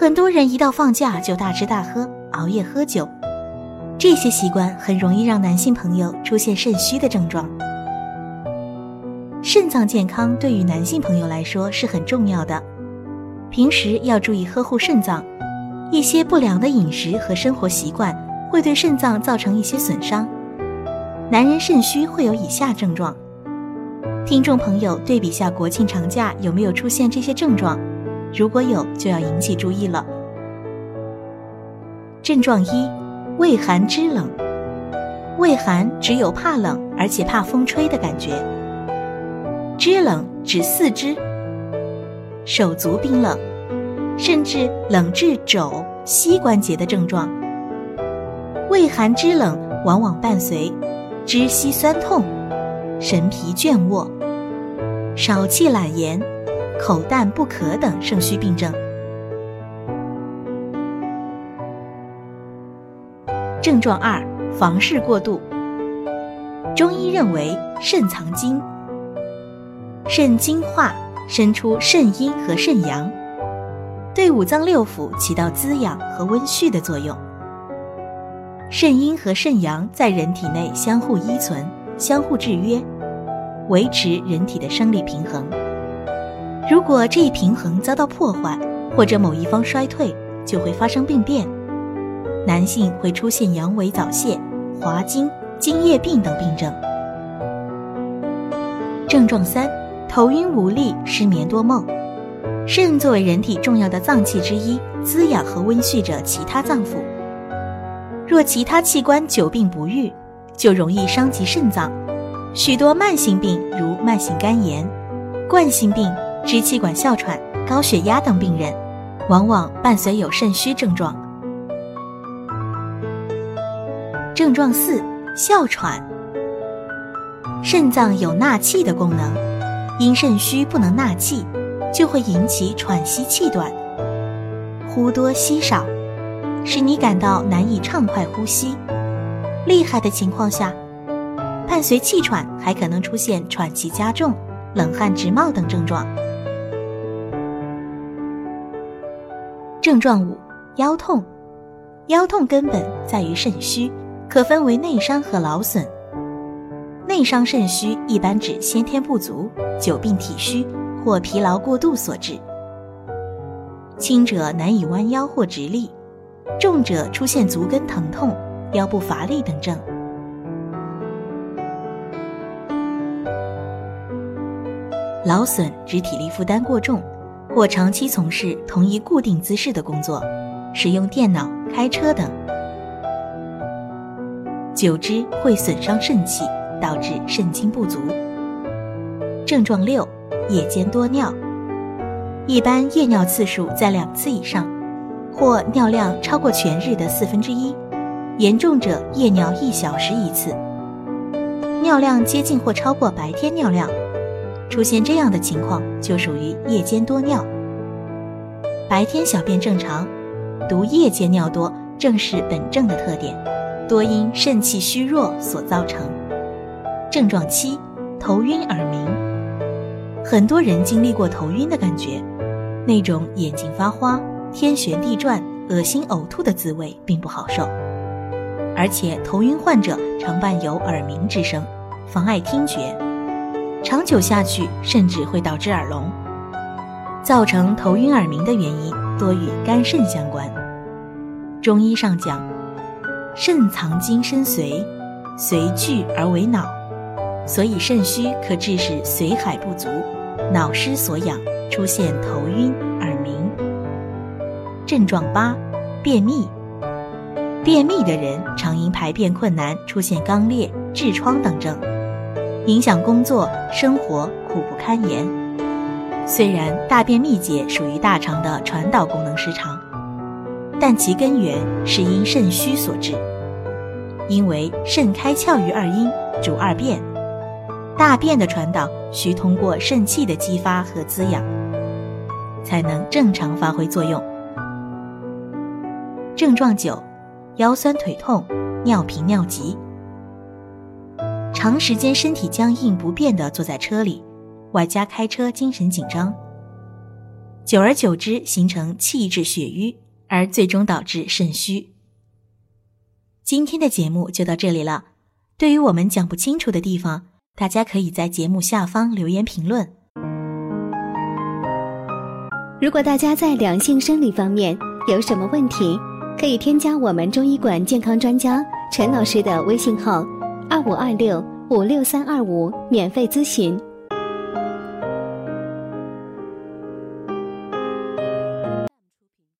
很多人一到放假就大吃大喝、熬夜喝酒，这些习惯很容易让男性朋友出现肾虚的症状。肾脏健康对于男性朋友来说是很重要的，平时要注意呵护肾脏。一些不良的饮食和生活习惯会对肾脏造成一些损伤。男人肾虚会有以下症状，听众朋友对比下国庆长假有没有出现这些症状？如果有，就要引起注意了。症状一：畏寒肢冷。畏寒只有怕冷，而且怕风吹的感觉。肢冷指四肢、手足冰冷，甚至冷至肘、膝关节的症状。畏寒肢冷往往伴随肢膝酸痛、神疲倦卧、少气懒言。口淡不渴等肾虚病症。症状二：房事过度。中医认为肾藏精，肾精化生出肾阴和肾阳，对五脏六腑起到滋养和温煦的作用。肾阴和肾阳在人体内相互依存、相互制约，维持人体的生理平衡。如果这一平衡遭到破坏，或者某一方衰退，就会发生病变。男性会出现阳痿早泄、滑精、精液病等病症。症状三：头晕无力、失眠多梦。肾作为人体重要的脏器之一，滋养和温煦着其他脏腑。若其他器官久病不愈，就容易伤及肾脏。许多慢性病，如慢性肝炎、冠心病。支气管哮喘、高血压等病人，往往伴随有肾虚症状。症状四：哮喘。肾脏有纳气的功能，因肾虚不能纳气，就会引起喘息气短、呼多吸少，使你感到难以畅快呼吸。厉害的情况下，伴随气喘，还可能出现喘气加重、冷汗直冒等症状。症状五：腰痛。腰痛根本在于肾虚，可分为内伤和劳损。内伤肾虚一般指先天不足、久病体虚或疲劳过度所致。轻者难以弯腰或直立，重者出现足跟疼痛、腰部乏力等症。劳损指体力负担过重。或长期从事同一固定姿势的工作，使用电脑、开车等，久之会损伤肾气，导致肾精不足。症状六：夜间多尿，一般夜尿次数在两次以上，或尿量超过全日的四分之一，严重者夜尿一小时一次，尿量接近或超过白天尿量。出现这样的情况，就属于夜间多尿。白天小便正常，独夜间尿多，正是本症的特点，多因肾气虚弱所造成。症状七：头晕耳鸣。很多人经历过头晕的感觉，那种眼睛发花、天旋地转、恶心呕吐的滋味并不好受，而且头晕患者常伴有耳鸣之声，妨碍听觉。长久下去，甚至会导致耳聋。造成头晕耳鸣的原因多与肝肾相关。中医上讲，肾藏精深髓，髓聚而为脑，所以肾虚可致使髓海不足，脑失所养，出现头晕耳鸣。症状八：便秘。便秘的人常因排便困难，出现肛裂、痔疮等症。影响工作生活，苦不堪言。虽然大便秘结属于大肠的传导功能失常，但其根源是因肾虚所致。因为肾开窍于二阴，主二便，大便的传导需通过肾气的激发和滋养，才能正常发挥作用。症状九：腰酸腿痛、尿频尿急。长时间身体僵硬不变的坐在车里，外加开车精神紧张，久而久之形成气滞血瘀，而最终导致肾虚。今天的节目就到这里了。对于我们讲不清楚的地方，大家可以在节目下方留言评论。如果大家在两性生理方面有什么问题，可以添加我们中医馆健康专家陈老师的微信号：二五二六五六三二五，免费咨询。